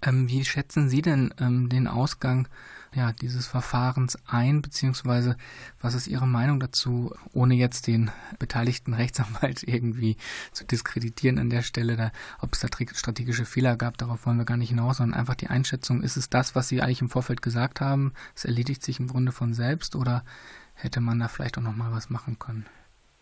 [SPEAKER 2] ähm, wie schätzen Sie denn ähm, den Ausgang ja, dieses Verfahrens ein, beziehungsweise was ist Ihre Meinung dazu, ohne jetzt den beteiligten Rechtsanwalt irgendwie zu diskreditieren an der Stelle, da, ob es da strategische Fehler gab, darauf wollen wir gar nicht hinaus, sondern einfach die Einschätzung, ist es das, was Sie eigentlich im Vorfeld gesagt haben, es erledigt sich im Grunde von selbst oder hätte man da vielleicht auch nochmal was machen können?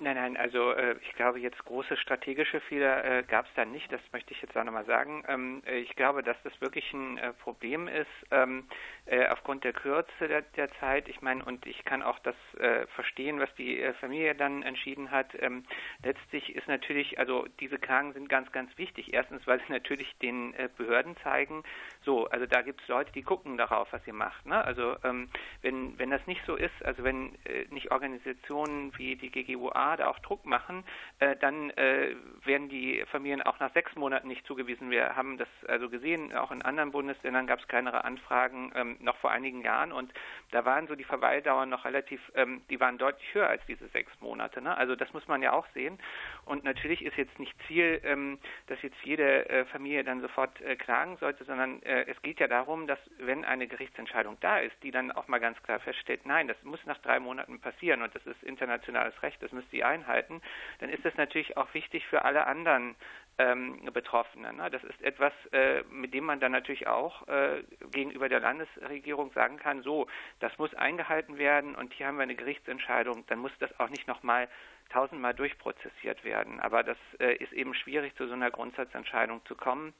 [SPEAKER 1] Nein, nein, also äh, ich glaube, jetzt große strategische Fehler äh, gab es da nicht. Das möchte ich jetzt auch nochmal sagen. Ähm, äh, ich glaube, dass das wirklich ein äh, Problem ist ähm, äh, aufgrund der Kürze der, der, Zeit. Ich meine, und ich kann auch das äh, verstehen, was die Familie dann entschieden hat. Ähm, letztlich ist natürlich, also diese Klagen sind ganz, ganz wichtig. Erstens, weil sie natürlich den Behörden zeigen, so, also da gibt es Leute, die gucken darauf, was ihr macht. Ne? Also ähm, wenn, wenn das nicht so ist, also wenn nicht Organisationen wie die GGUA da auch Druck machen, äh, dann äh, werden die Familien auch nach sechs Monaten nicht zugewiesen. Wir haben das also gesehen, auch in anderen Bundesländern gab es kleinere Anfragen ähm, noch vor einigen Jahren und da waren so die Verweildauern noch relativ, ähm, die waren deutlich höher als diese sechs Monate. Ne? Also das muss man ja auch sehen. Und natürlich ist jetzt nicht Ziel, ähm, dass jetzt jede äh, Familie dann sofort äh, klagen sollte, sondern äh, es geht ja darum, dass wenn eine Gerichtsentscheidung da ist, die dann auch mal ganz klar feststellt, nein, das muss nach drei Monaten passieren und das ist internationales Recht, das müsst ihr einhalten, dann ist das natürlich auch wichtig für alle anderen ähm, Betroffenen. Ne? Das ist etwas, äh, mit dem man dann natürlich auch äh, gegenüber der Landesregierung sagen kann, so, das muss eingehalten werden und hier haben wir eine Gerichtsentscheidung, dann muss das auch nicht nochmal tausendmal durchprozessiert werden. Aber das äh, ist eben schwierig, zu so einer Grundsatzentscheidung zu kommen.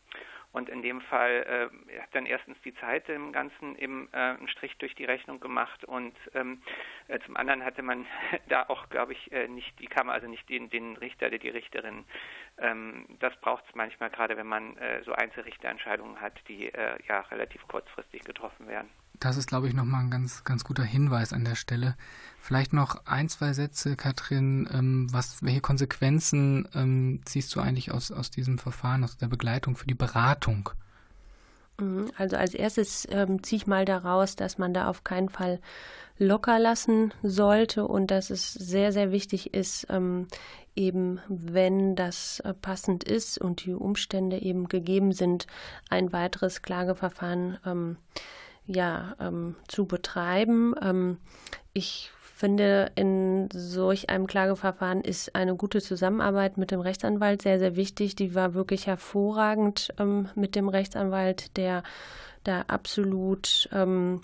[SPEAKER 1] Und in dem Fall äh, hat dann erstens die Zeit im Ganzen eben äh, einen Strich durch die Rechnung gemacht und ähm, äh, zum anderen hatte man da auch, glaube ich, äh, nicht die Kammer, also nicht den, den Richter oder die Richterin. Ähm, das braucht es manchmal gerade, wenn man äh, so Einzelrichterentscheidungen hat, die äh, ja relativ kurzfristig getroffen werden.
[SPEAKER 2] Das ist, glaube ich, nochmal ein ganz, ganz guter Hinweis an der Stelle. Vielleicht noch ein, zwei Sätze, Katrin. Ähm, was, welche Konsequenzen ähm, ziehst du eigentlich aus, aus diesem Verfahren, aus der Begleitung für die Beratung?
[SPEAKER 3] Mhm, also als erstes ähm, ziehe ich mal daraus, dass man da auf keinen Fall locker lassen sollte und dass es sehr, sehr wichtig ist, ähm, eben wenn das äh, passend ist und die Umstände eben gegeben sind, ein weiteres Klageverfahren ähm, ja, ähm, zu betreiben. Ähm, ich finde, in solch einem Klageverfahren ist eine gute Zusammenarbeit mit dem Rechtsanwalt sehr, sehr wichtig. Die war wirklich hervorragend ähm, mit dem Rechtsanwalt, der da absolut ähm,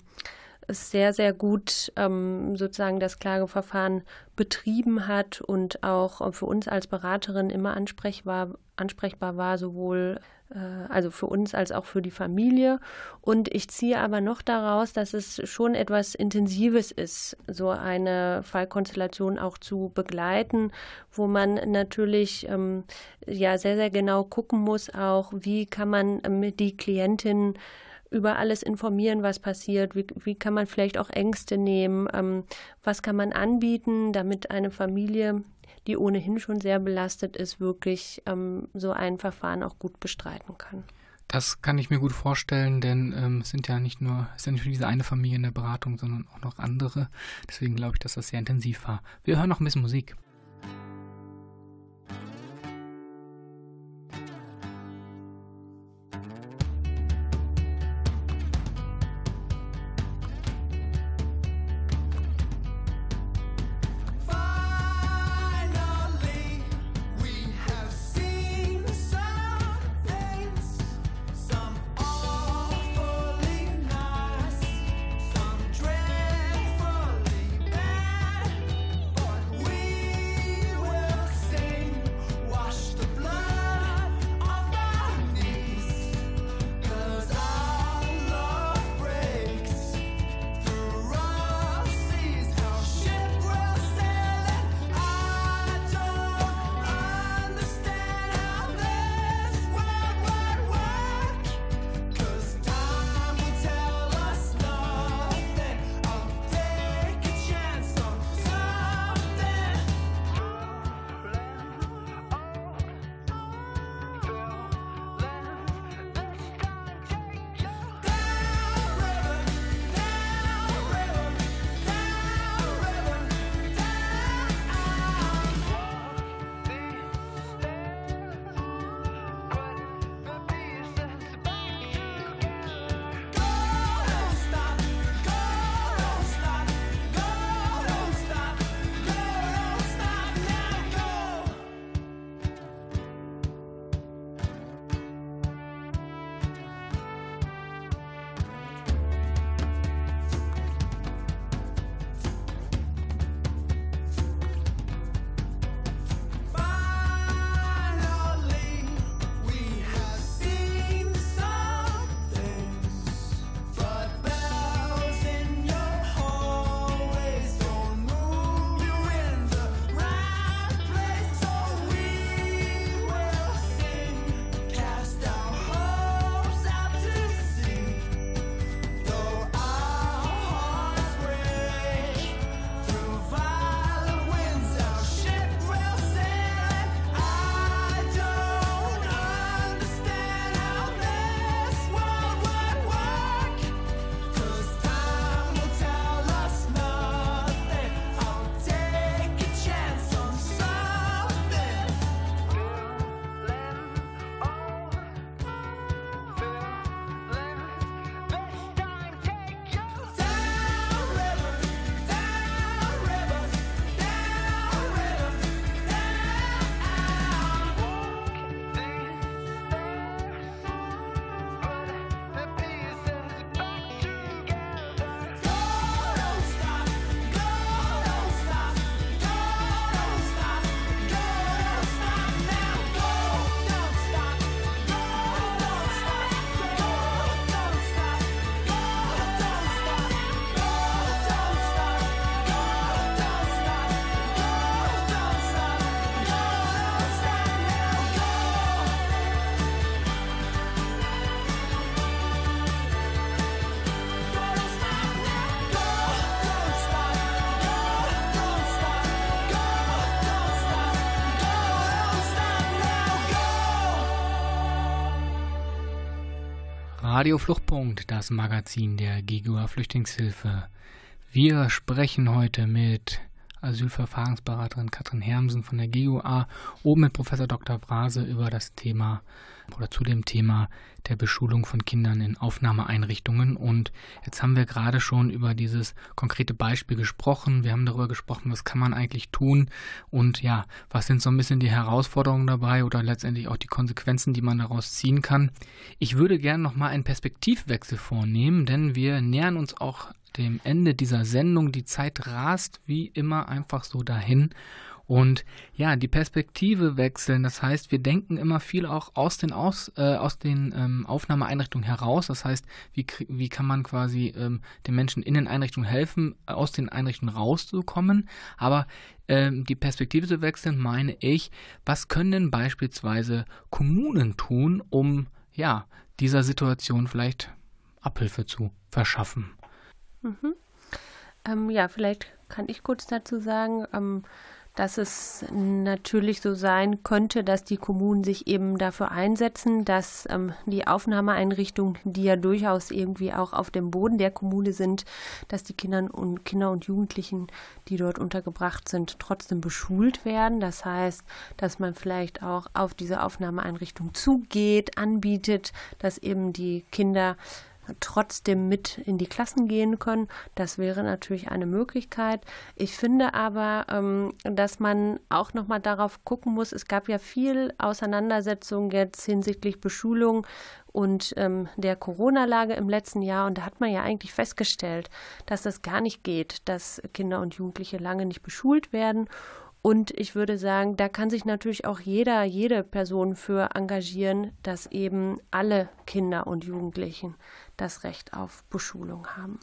[SPEAKER 3] sehr, sehr gut ähm, sozusagen das Klageverfahren betrieben hat und auch für uns als Beraterin immer ansprechbar, ansprechbar war, sowohl also für uns als auch für die Familie. Und ich ziehe aber noch daraus, dass es schon etwas Intensives ist, so eine Fallkonstellation auch zu begleiten, wo man natürlich ähm, ja sehr, sehr genau gucken muss, auch wie kann man ähm, die Klientin über alles informieren, was passiert, wie, wie kann man vielleicht auch Ängste nehmen, ähm, was kann man anbieten, damit eine Familie die ohnehin schon sehr belastet ist, wirklich ähm, so ein Verfahren auch gut bestreiten kann.
[SPEAKER 2] Das kann ich mir gut vorstellen, denn ähm, es sind ja nicht nur, es ja nicht nur diese eine Familie in der Beratung, sondern auch noch andere. Deswegen glaube ich, dass das sehr intensiv war. Wir hören noch ein bisschen Musik. Radio Fluchtpunkt, das Magazin der GGUA Flüchtlingshilfe. Wir sprechen heute mit Asylverfahrensberaterin Katrin Hermsen von der GUA und mit Professor Dr. Brase über das Thema oder zu dem Thema der Beschulung von Kindern in Aufnahmeeinrichtungen. Und jetzt haben wir gerade schon über dieses konkrete Beispiel gesprochen. Wir haben darüber gesprochen, was kann man eigentlich tun und ja, was sind so ein bisschen die Herausforderungen dabei oder letztendlich auch die Konsequenzen, die man daraus ziehen kann. Ich würde gerne nochmal einen Perspektivwechsel vornehmen, denn wir nähern uns auch dem Ende dieser Sendung. Die Zeit rast wie immer einfach so dahin. Und ja, die Perspektive wechseln. Das heißt, wir denken immer viel auch aus den, aus, äh, aus den ähm, Aufnahmeeinrichtungen heraus. Das heißt, wie, wie kann man quasi ähm, den Menschen in den Einrichtungen helfen, aus den Einrichtungen rauszukommen. Aber ähm, die Perspektive zu wechseln, meine ich, was können denn beispielsweise Kommunen tun, um ja, dieser Situation vielleicht Abhilfe zu verschaffen?
[SPEAKER 3] Mhm. Ähm, ja, vielleicht kann ich kurz dazu sagen, ähm, dass es natürlich so sein könnte, dass die Kommunen sich eben dafür einsetzen, dass ähm, die Aufnahmeeinrichtungen, die ja durchaus irgendwie auch auf dem Boden der Kommune sind, dass die Kinder und Kinder und Jugendlichen, die dort untergebracht sind, trotzdem beschult werden. Das heißt, dass man vielleicht auch auf diese Aufnahmeeinrichtung zugeht, anbietet, dass eben die Kinder trotzdem mit in die Klassen gehen können. Das wäre natürlich eine Möglichkeit. Ich finde aber, ähm, dass man auch noch mal darauf gucken muss. Es gab ja viel Auseinandersetzung jetzt hinsichtlich Beschulung und ähm, der Corona-Lage im letzten Jahr. Und da hat man ja eigentlich festgestellt, dass das gar nicht geht, dass Kinder und Jugendliche lange nicht beschult werden. Und ich würde sagen, da kann sich natürlich auch jeder, jede Person für engagieren, dass eben alle Kinder und Jugendlichen das Recht auf Beschulung haben.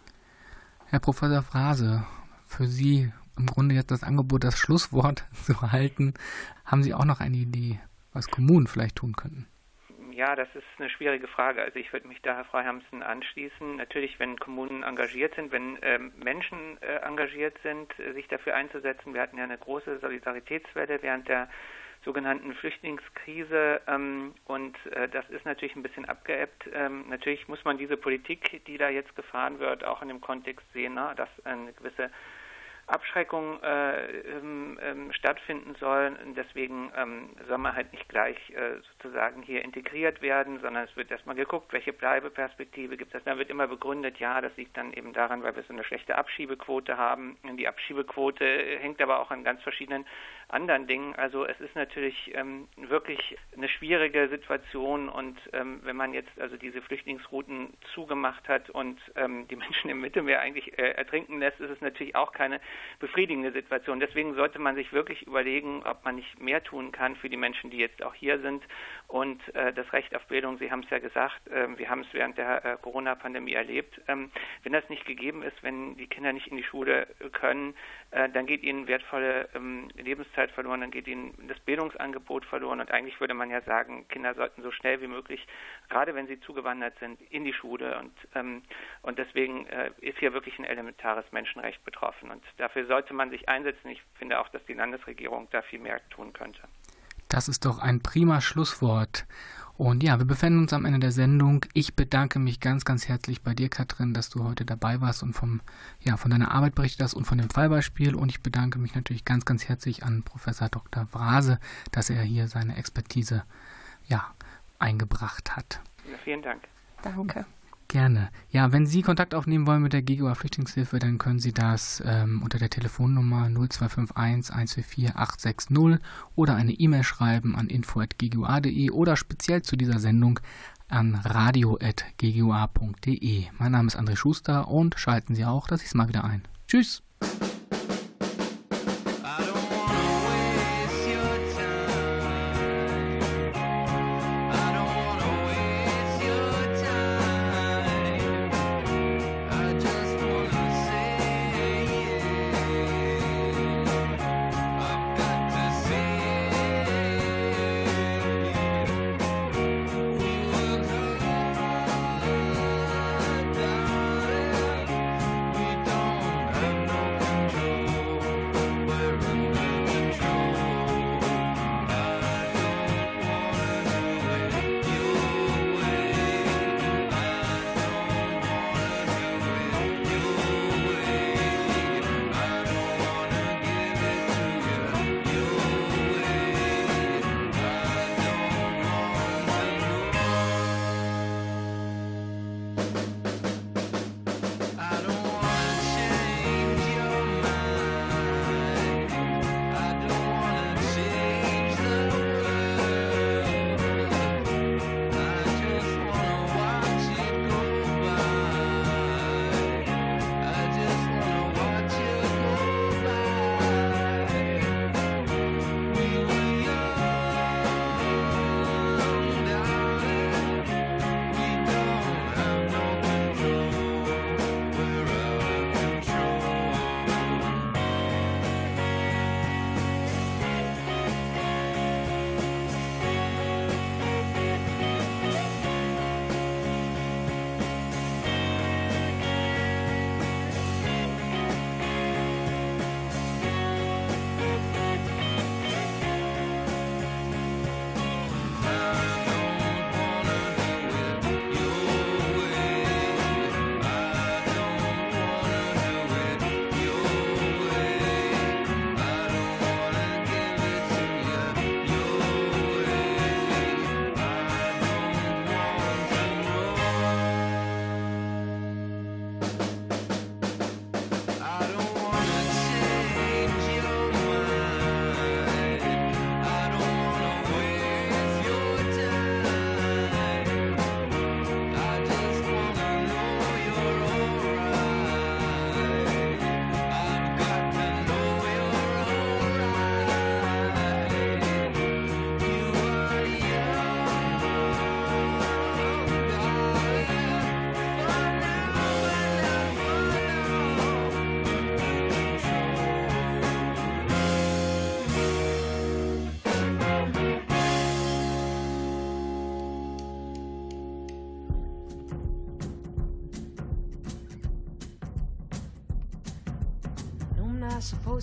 [SPEAKER 2] Herr Professor Frase, für Sie im Grunde jetzt das Angebot, das Schlusswort zu halten. Haben Sie auch noch eine Idee, was Kommunen vielleicht tun könnten?
[SPEAKER 1] Ja, das ist eine schwierige Frage. Also ich würde mich da, Herr Freihamsen, anschließen. Natürlich, wenn Kommunen engagiert sind, wenn ähm, Menschen äh, engagiert sind, äh, sich dafür einzusetzen. Wir hatten ja eine große Solidaritätswelle während der sogenannten Flüchtlingskrise ähm, und äh, das ist natürlich ein bisschen abgeebbt. Ähm, natürlich muss man diese Politik, die da jetzt gefahren wird, auch in dem Kontext sehen, na, dass eine gewisse Abschreckung äh, ähm, ähm, stattfinden soll. Deswegen ähm, soll man halt nicht gleich äh, sozusagen hier integriert werden, sondern es wird erstmal geguckt, welche Bleibeperspektive gibt es. Dann wird immer begründet, ja, das liegt dann eben daran, weil wir so eine schlechte Abschiebequote haben. Die Abschiebequote hängt aber auch an ganz verschiedenen anderen Dingen. Also es ist natürlich ähm, wirklich eine schwierige Situation und ähm, wenn man jetzt also diese Flüchtlingsrouten zugemacht hat und ähm, die Menschen im Mittelmeer eigentlich äh, ertrinken lässt, ist es natürlich auch keine befriedigende Situation. Deswegen sollte man sich wirklich überlegen, ob man nicht mehr tun kann für die Menschen, die jetzt auch hier sind und äh, das Recht auf Bildung. Sie haben es ja gesagt, äh, wir haben es während der äh, Corona-Pandemie erlebt. Ähm, wenn das nicht gegeben ist, wenn die Kinder nicht in die Schule können, äh, dann geht ihnen wertvolle ähm, Lebenszeit verloren, dann geht ihnen das Bildungsangebot verloren und eigentlich würde man ja sagen, Kinder sollten so schnell wie möglich, gerade wenn sie zugewandert sind, in die Schule und ähm, und deswegen ist hier wirklich ein elementares Menschenrecht betroffen und dafür sollte man sich einsetzen. Ich finde auch, dass die Landesregierung da viel mehr tun könnte.
[SPEAKER 2] Das ist doch ein prima Schlusswort. Und ja, wir befinden uns am Ende der Sendung. Ich bedanke mich ganz, ganz herzlich bei dir, Katrin, dass du heute dabei warst und vom, ja, von deiner Arbeit berichtet hast und von dem Fallbeispiel. Und ich bedanke mich natürlich ganz, ganz herzlich an Professor Dr. Vrase, dass er hier seine Expertise ja, eingebracht hat.
[SPEAKER 1] Vielen Dank.
[SPEAKER 3] Danke.
[SPEAKER 2] Gerne. Ja, wenn Sie Kontakt aufnehmen wollen mit der GGUA Flüchtlingshilfe, dann können Sie das ähm, unter der Telefonnummer 0251 124 860 oder eine E-Mail schreiben an info.ggua.de oder speziell zu dieser Sendung an radio.ggua.de. Mein Name ist André Schuster und schalten Sie auch das nächste Mal wieder ein. Tschüss!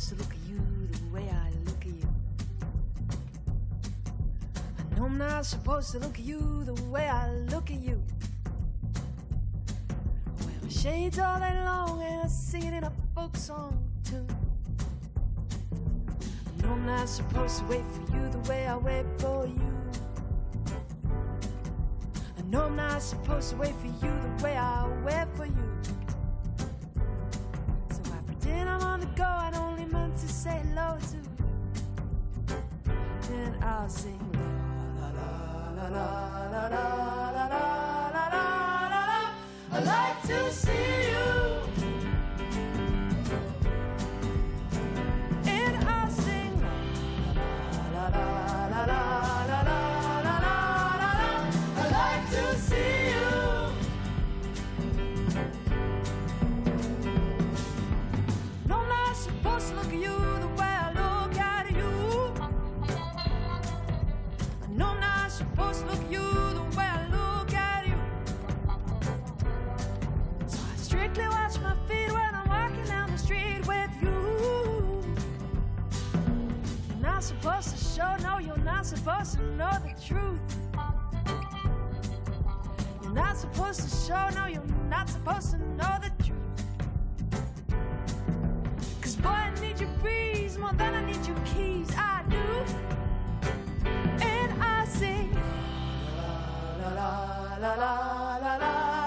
[SPEAKER 4] Supposed to look at you the way I look at you. I know I'm not supposed to look at you the way I look at you. I wear my shades all day long and I sing it in a folk song too. I know I'm not supposed to wait for you the way I wait for you. I know I'm not supposed to wait for you the way I wait supposed to look you the way I look at you. So I strictly watch my feet when I'm walking down the street with you. You're not supposed to show, no, you're not supposed to know the truth. You're not supposed to show, no, you're not supposed to know the truth. Cause boy, I need your breeze more than I need your keys. I sing. La la la la la la la